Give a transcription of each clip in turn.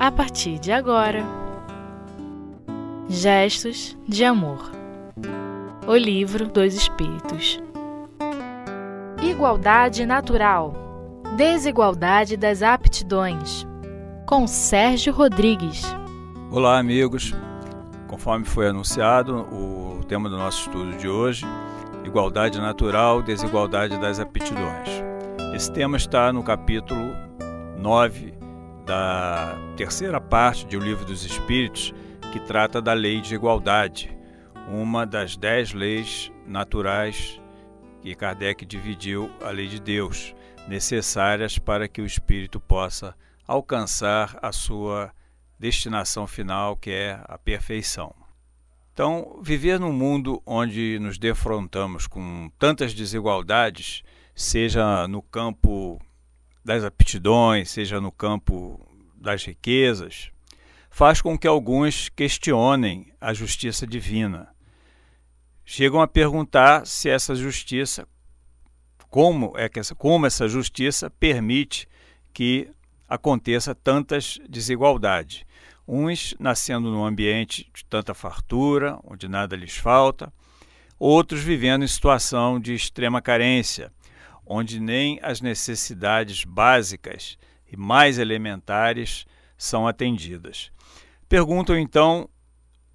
a partir de agora. Gestos de Amor O Livro dos Espíritos Igualdade Natural Desigualdade das Aptidões com Sérgio Rodrigues. Olá, amigos. Conforme foi anunciado, o tema do nosso estudo de hoje, igualdade natural, desigualdade das aptidões. Esse tema está no capítulo 9 da terceira parte de O Livro dos Espíritos, que trata da lei de igualdade, uma das dez leis naturais que Kardec dividiu a lei de Deus, necessárias para que o espírito possa alcançar a sua destinação final, que é a perfeição. Então, viver num mundo onde nos defrontamos com tantas desigualdades, seja no campo das aptidões, seja no campo das riquezas, faz com que alguns questionem a justiça divina. Chegam a perguntar se essa justiça, como é que essa, como essa justiça permite que aconteça tantas desigualdades. Uns nascendo num ambiente de tanta fartura, onde nada lhes falta, outros vivendo em situação de extrema carência, onde nem as necessidades básicas e mais elementares são atendidas. Perguntam então,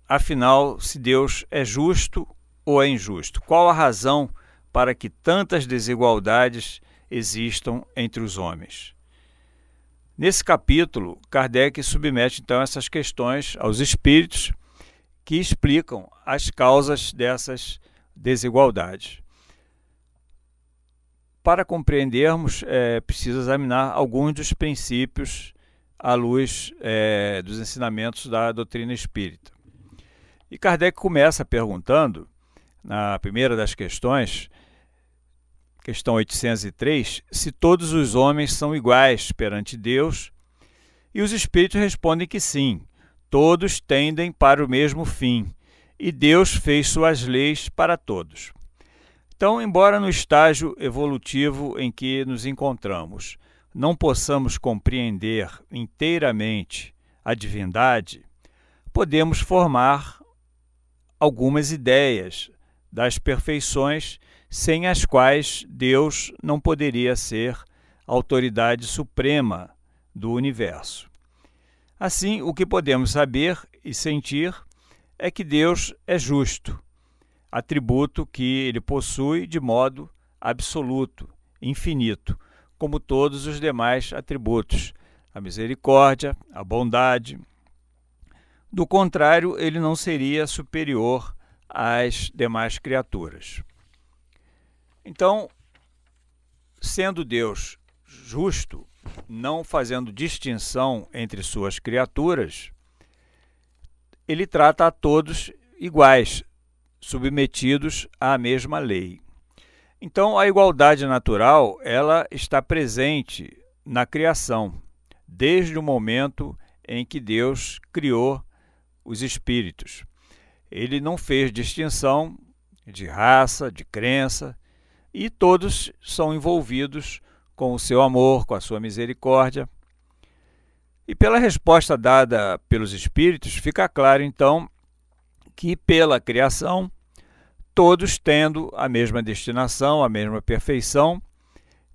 afinal, se Deus é justo ou é injusto? Qual a razão para que tantas desigualdades existam entre os homens? Nesse capítulo, Kardec submete então essas questões aos espíritos que explicam as causas dessas desigualdades. Para compreendermos, é examinar alguns dos princípios à luz é, dos ensinamentos da doutrina espírita. E Kardec começa perguntando, na primeira das questões, questão 803, se todos os homens são iguais perante Deus, e os espíritos respondem que sim, todos tendem para o mesmo fim, e Deus fez suas leis para todos. Então, embora no estágio evolutivo em que nos encontramos não possamos compreender inteiramente a divindade, podemos formar algumas ideias das perfeições sem as quais Deus não poderia ser autoridade suprema do universo. Assim, o que podemos saber e sentir é que Deus é justo, atributo que ele possui de modo absoluto, infinito, como todos os demais atributos, a misericórdia, a bondade. Do contrário, ele não seria superior às demais criaturas. Então, sendo Deus justo, não fazendo distinção entre suas criaturas, ele trata a todos iguais, submetidos à mesma lei. Então, a igualdade natural, ela está presente na criação, desde o momento em que Deus criou os espíritos. Ele não fez distinção de raça, de crença, e todos são envolvidos com o seu amor, com a sua misericórdia. E pela resposta dada pelos espíritos, fica claro então que pela criação, todos tendo a mesma destinação, a mesma perfeição,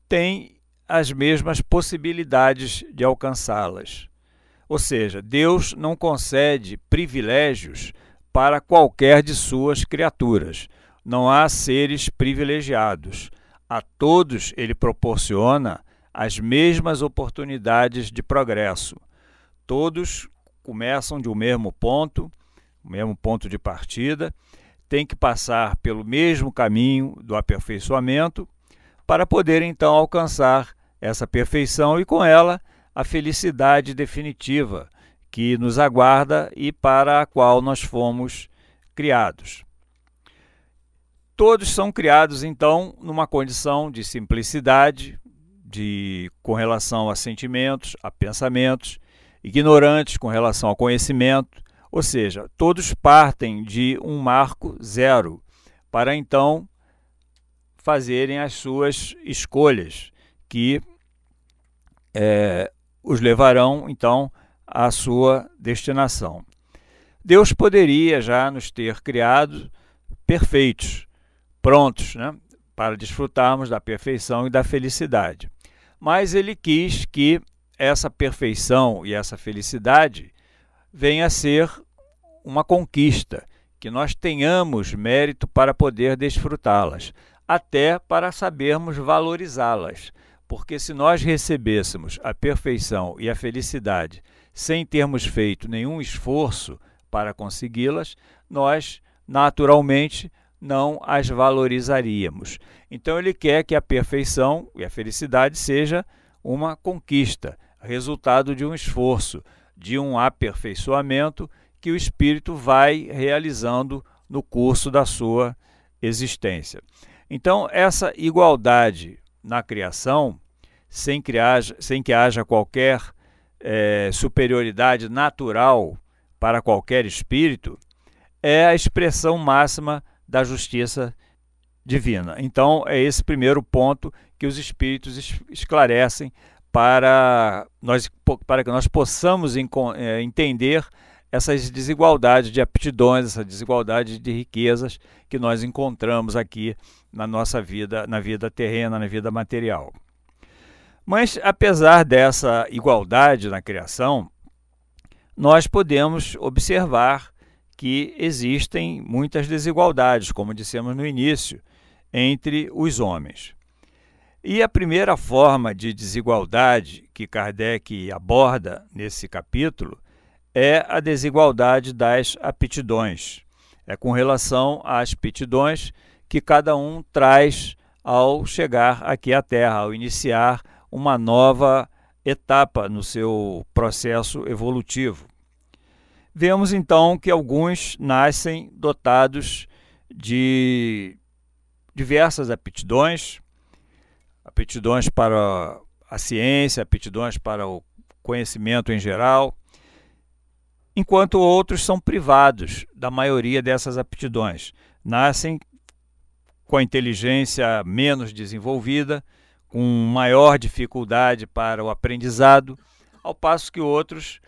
têm as mesmas possibilidades de alcançá-las. Ou seja, Deus não concede privilégios para qualquer de suas criaturas não há seres privilegiados. A todos ele proporciona as mesmas oportunidades de progresso. Todos começam de um mesmo ponto, o mesmo ponto de partida, têm que passar pelo mesmo caminho do aperfeiçoamento para poder então alcançar essa perfeição e com ela a felicidade definitiva que nos aguarda e para a qual nós fomos criados. Todos são criados, então, numa condição de simplicidade, de, com relação a sentimentos, a pensamentos, ignorantes com relação ao conhecimento, ou seja, todos partem de um marco zero para então fazerem as suas escolhas, que é, os levarão então à sua destinação. Deus poderia já nos ter criado perfeitos, prontos, né, para desfrutarmos da perfeição e da felicidade. Mas ele quis que essa perfeição e essa felicidade venha a ser uma conquista, que nós tenhamos mérito para poder desfrutá-las, até para sabermos valorizá-las. Porque se nós recebêssemos a perfeição e a felicidade sem termos feito nenhum esforço para consegui-las, nós naturalmente não as valorizaríamos. Então ele quer que a perfeição e a felicidade seja uma conquista, resultado de um esforço, de um aperfeiçoamento que o espírito vai realizando no curso da sua existência. Então, essa igualdade na criação, sem que haja, sem que haja qualquer é, superioridade natural para qualquer espírito, é a expressão máxima da justiça divina. Então, é esse primeiro ponto que os espíritos esclarecem para, nós, para que nós possamos é, entender essas desigualdades de aptidões, essa desigualdade de riquezas que nós encontramos aqui na nossa vida, na vida terrena, na vida material. Mas apesar dessa igualdade na criação, nós podemos observar que existem muitas desigualdades, como dissemos no início, entre os homens. E a primeira forma de desigualdade que Kardec aborda nesse capítulo é a desigualdade das aptidões. É com relação às aptidões que cada um traz ao chegar aqui à Terra, ao iniciar uma nova etapa no seu processo evolutivo. Vemos então que alguns nascem dotados de diversas aptidões, aptidões para a ciência, aptidões para o conhecimento em geral, enquanto outros são privados da maioria dessas aptidões. Nascem com a inteligência menos desenvolvida, com maior dificuldade para o aprendizado, ao passo que outros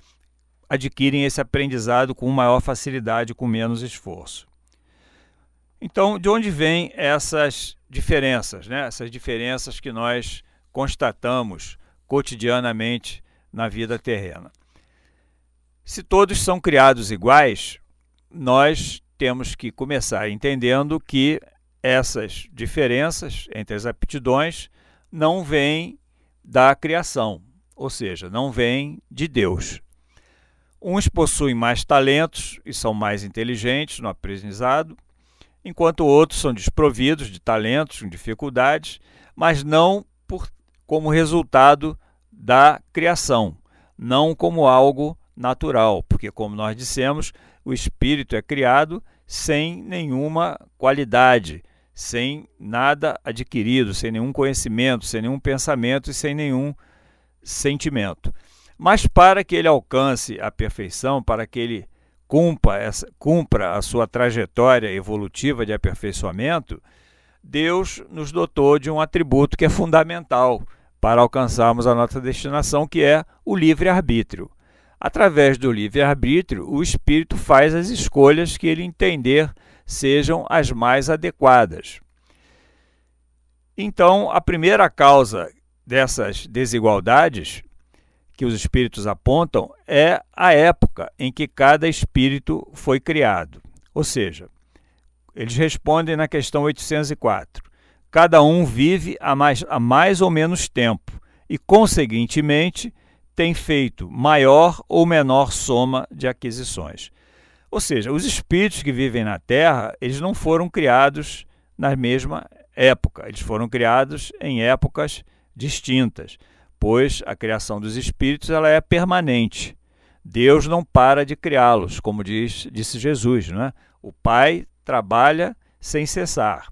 adquirem esse aprendizado com maior facilidade, com menos esforço. Então, de onde vêm essas diferenças, né? essas diferenças que nós constatamos cotidianamente na vida terrena? Se todos são criados iguais, nós temos que começar entendendo que essas diferenças entre as aptidões não vêm da criação, ou seja, não vêm de Deus. Uns possuem mais talentos e são mais inteligentes no aprendizado, enquanto outros são desprovidos de talentos, com dificuldades, mas não por, como resultado da criação, não como algo natural, porque, como nós dissemos, o espírito é criado sem nenhuma qualidade, sem nada adquirido, sem nenhum conhecimento, sem nenhum pensamento e sem nenhum sentimento. Mas para que ele alcance a perfeição, para que ele cumpra, essa, cumpra a sua trajetória evolutiva de aperfeiçoamento, Deus nos dotou de um atributo que é fundamental para alcançarmos a nossa destinação, que é o livre-arbítrio. Através do livre-arbítrio, o espírito faz as escolhas que ele entender sejam as mais adequadas. Então, a primeira causa dessas desigualdades que os espíritos apontam é a época em que cada espírito foi criado. Ou seja, eles respondem na questão 804. Cada um vive há mais, há mais ou menos tempo e, conseguintemente, tem feito maior ou menor soma de aquisições. Ou seja, os espíritos que vivem na Terra, eles não foram criados na mesma época, eles foram criados em épocas distintas, pois a criação dos espíritos ela é permanente. Deus não para de criá-los, como diz, disse Jesus, né? O Pai trabalha sem cessar.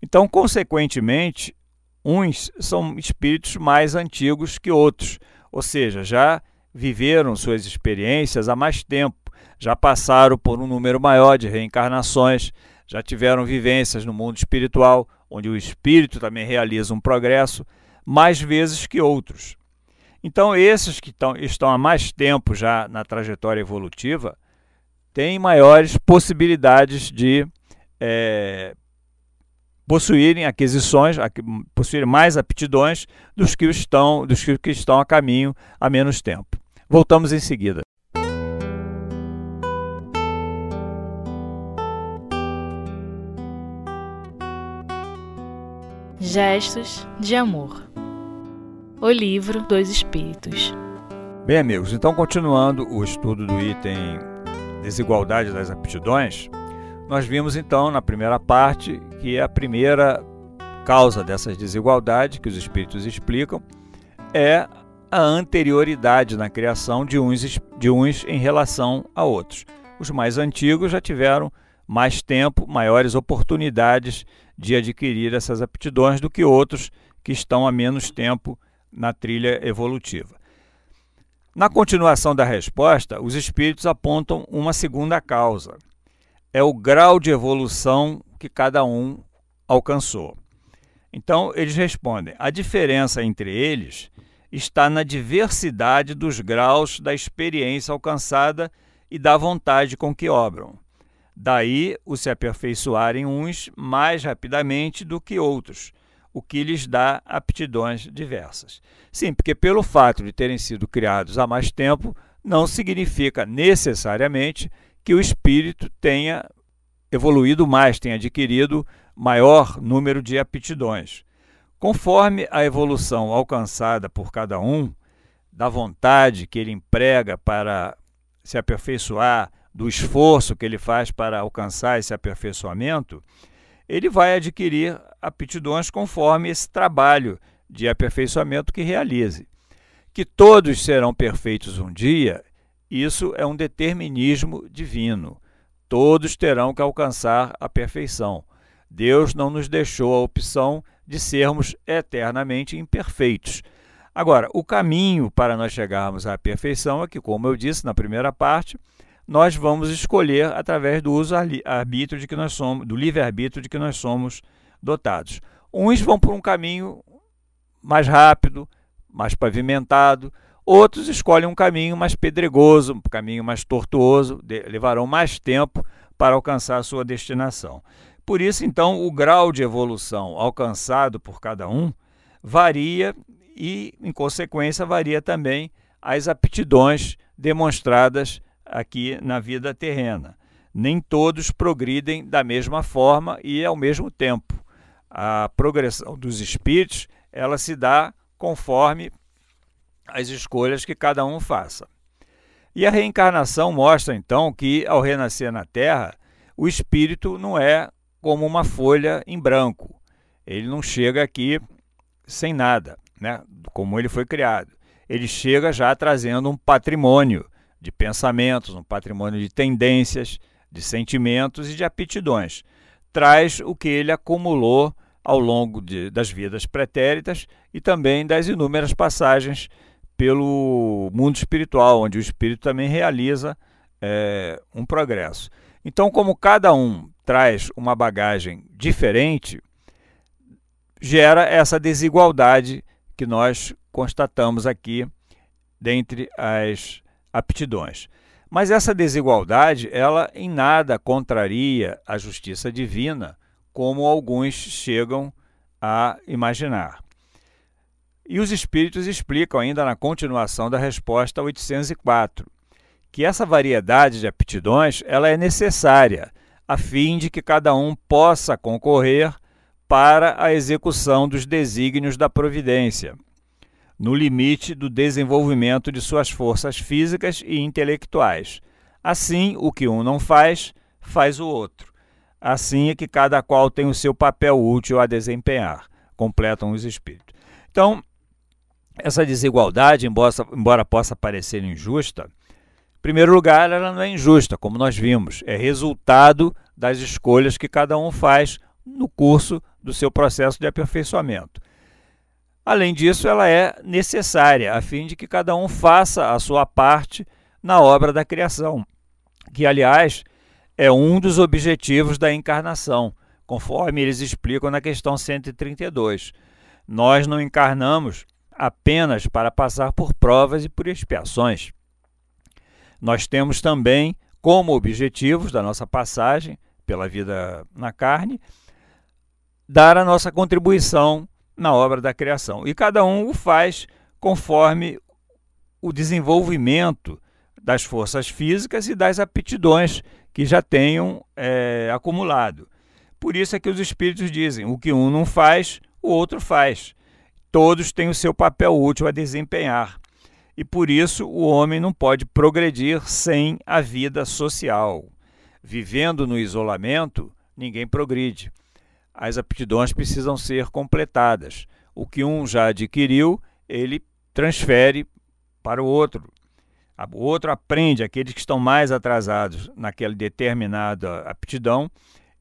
Então, consequentemente, uns são espíritos mais antigos que outros, ou seja, já viveram suas experiências há mais tempo, já passaram por um número maior de reencarnações, já tiveram vivências no mundo espiritual, onde o espírito também realiza um progresso, mais vezes que outros. Então, esses que tão, estão há mais tempo já na trajetória evolutiva têm maiores possibilidades de é, possuírem aquisições, possuírem mais aptidões dos que estão, dos que estão a caminho há menos tempo. Voltamos em seguida. Gestos de Amor O Livro dos Espíritos Bem, amigos, então continuando o estudo do item Desigualdade das Aptidões, nós vimos então na primeira parte que a primeira causa dessas desigualdades que os espíritos explicam é a anterioridade na criação de uns, de uns em relação a outros. Os mais antigos já tiveram mais tempo, maiores oportunidades de adquirir essas aptidões do que outros que estão há menos tempo na trilha evolutiva. Na continuação da resposta, os espíritos apontam uma segunda causa. É o grau de evolução que cada um alcançou. Então, eles respondem: a diferença entre eles está na diversidade dos graus da experiência alcançada e da vontade com que obram. Daí o se aperfeiçoarem uns mais rapidamente do que outros, o que lhes dá aptidões diversas. Sim, porque pelo fato de terem sido criados há mais tempo, não significa necessariamente que o espírito tenha evoluído mais, tenha adquirido maior número de aptidões. Conforme a evolução alcançada por cada um, da vontade que ele emprega para se aperfeiçoar, do esforço que ele faz para alcançar esse aperfeiçoamento, ele vai adquirir aptidões conforme esse trabalho de aperfeiçoamento que realize. Que todos serão perfeitos um dia, isso é um determinismo divino. Todos terão que alcançar a perfeição. Deus não nos deixou a opção de sermos eternamente imperfeitos. Agora, o caminho para nós chegarmos à perfeição é que, como eu disse na primeira parte, nós vamos escolher através do uso arbítrio de que nós somos, do livre-arbítrio de que nós somos dotados. Uns vão por um caminho mais rápido, mais pavimentado, outros escolhem um caminho mais pedregoso, um caminho mais tortuoso, levarão mais tempo para alcançar a sua destinação. Por isso, então, o grau de evolução alcançado por cada um varia e, em consequência, varia também as aptidões demonstradas aqui na vida terrena. Nem todos progridem da mesma forma e ao mesmo tempo. A progressão dos espíritos, ela se dá conforme as escolhas que cada um faça. E a reencarnação mostra então que ao renascer na Terra, o espírito não é como uma folha em branco. Ele não chega aqui sem nada, né? Como ele foi criado. Ele chega já trazendo um patrimônio de pensamentos, um patrimônio de tendências, de sentimentos e de aptidões. Traz o que ele acumulou ao longo de, das vidas pretéritas e também das inúmeras passagens pelo mundo espiritual, onde o espírito também realiza é, um progresso. Então, como cada um traz uma bagagem diferente, gera essa desigualdade que nós constatamos aqui dentre as aptidões. Mas essa desigualdade, ela em nada contraria a justiça divina, como alguns chegam a imaginar. E os espíritos explicam ainda na continuação da resposta 804 que essa variedade de aptidões ela é necessária a fim de que cada um possa concorrer para a execução dos desígnios da providência no limite do desenvolvimento de suas forças físicas e intelectuais. Assim, o que um não faz, faz o outro. Assim é que cada qual tem o seu papel útil a desempenhar, completam os espíritos. Então, essa desigualdade, embora, embora possa parecer injusta, em primeiro lugar, ela não é injusta, como nós vimos, é resultado das escolhas que cada um faz no curso do seu processo de aperfeiçoamento. Além disso, ela é necessária a fim de que cada um faça a sua parte na obra da criação, que, aliás, é um dos objetivos da encarnação, conforme eles explicam na questão 132. Nós não encarnamos apenas para passar por provas e por expiações. Nós temos também como objetivos da nossa passagem pela vida na carne dar a nossa contribuição na obra da criação. E cada um o faz conforme o desenvolvimento das forças físicas e das aptidões que já tenham é, acumulado. Por isso é que os espíritos dizem: o que um não faz, o outro faz. Todos têm o seu papel útil a desempenhar. E por isso o homem não pode progredir sem a vida social. Vivendo no isolamento, ninguém progride. As aptidões precisam ser completadas. O que um já adquiriu, ele transfere para o outro. O outro aprende, aqueles que estão mais atrasados naquela determinada aptidão,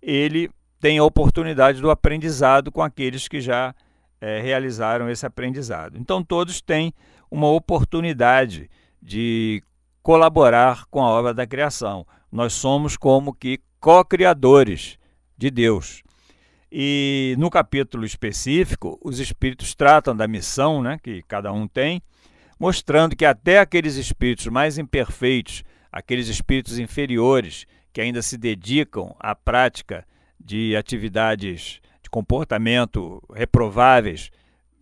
ele tem a oportunidade do aprendizado com aqueles que já é, realizaram esse aprendizado. Então, todos têm uma oportunidade de colaborar com a obra da criação. Nós somos como que co-criadores de Deus. E no capítulo específico, os espíritos tratam da missão né, que cada um tem, mostrando que até aqueles espíritos mais imperfeitos, aqueles espíritos inferiores que ainda se dedicam à prática de atividades de comportamento reprováveis,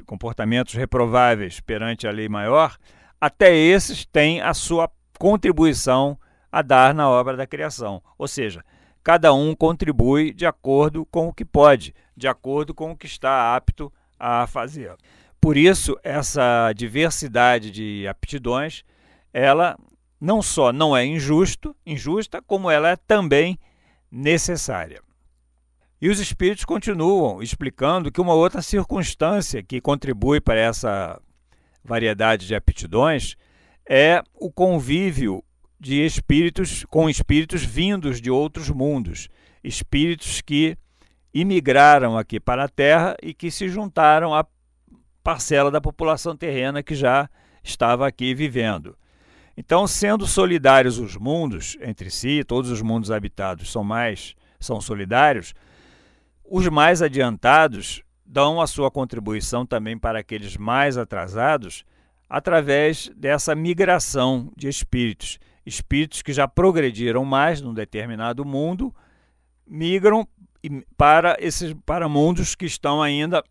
comportamentos reprováveis perante a lei maior, até esses têm a sua contribuição a dar na obra da criação. Ou seja, cada um contribui de acordo com o que pode, de acordo com o que está apto a fazer. Por isso, essa diversidade de aptidões, ela não só não é injusto, injusta, como ela é também necessária. E os espíritos continuam explicando que uma outra circunstância que contribui para essa variedade de aptidões é o convívio de espíritos com espíritos vindos de outros mundos, espíritos que imigraram aqui para a Terra e que se juntaram à parcela da população terrena que já estava aqui vivendo. Então, sendo solidários os mundos entre si, todos os mundos habitados são mais são solidários, os mais adiantados dão a sua contribuição também para aqueles mais atrasados através dessa migração de espíritos espíritos que já progrediram mais num determinado mundo migram para esses para mundos que estão ainda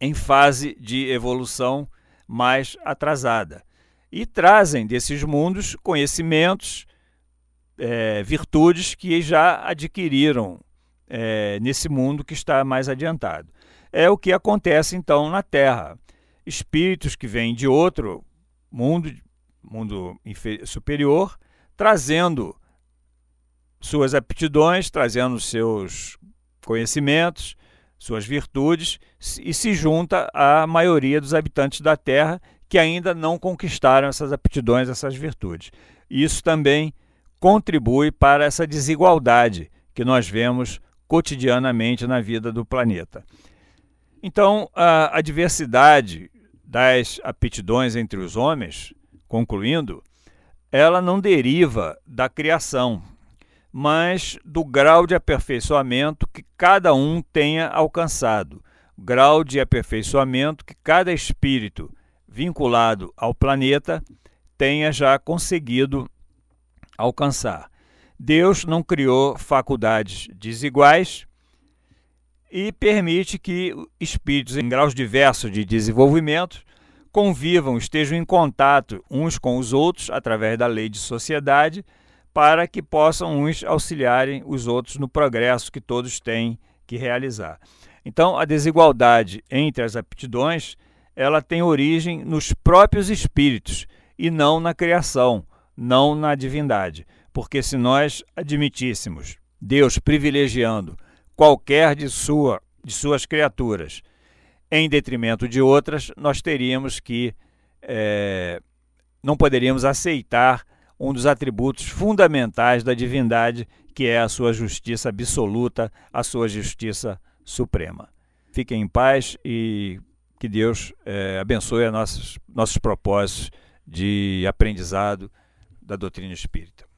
em fase de evolução mais atrasada e trazem desses mundos conhecimentos, é, virtudes que já adquiriram é, nesse mundo que está mais adiantado. É o que acontece então na Terra. Espíritos que vêm de outro mundo, mundo superior, trazendo suas aptidões, trazendo seus conhecimentos, suas virtudes e se junta à maioria dos habitantes da Terra que ainda não conquistaram essas aptidões, essas virtudes. Isso também contribui para essa desigualdade que nós vemos cotidianamente na vida do planeta. Então, a, a diversidade das aptidões entre os homens, concluindo, ela não deriva da criação, mas do grau de aperfeiçoamento que cada um tenha alcançado, grau de aperfeiçoamento que cada espírito vinculado ao planeta tenha já conseguido alcançar. Deus não criou faculdades desiguais e permite que espíritos em graus diversos de desenvolvimento convivam, estejam em contato uns com os outros através da lei de sociedade, para que possam uns auxiliarem os outros no progresso que todos têm que realizar. Então, a desigualdade entre as aptidões, ela tem origem nos próprios espíritos e não na criação, não na divindade. Porque se nós admitíssemos Deus privilegiando qualquer de sua de suas criaturas em detrimento de outras, nós teríamos que é, não poderíamos aceitar um dos atributos fundamentais da divindade, que é a sua justiça absoluta, a sua justiça suprema. Fiquem em paz e que Deus é, abençoe nossos, nossos propósitos de aprendizado da doutrina espírita.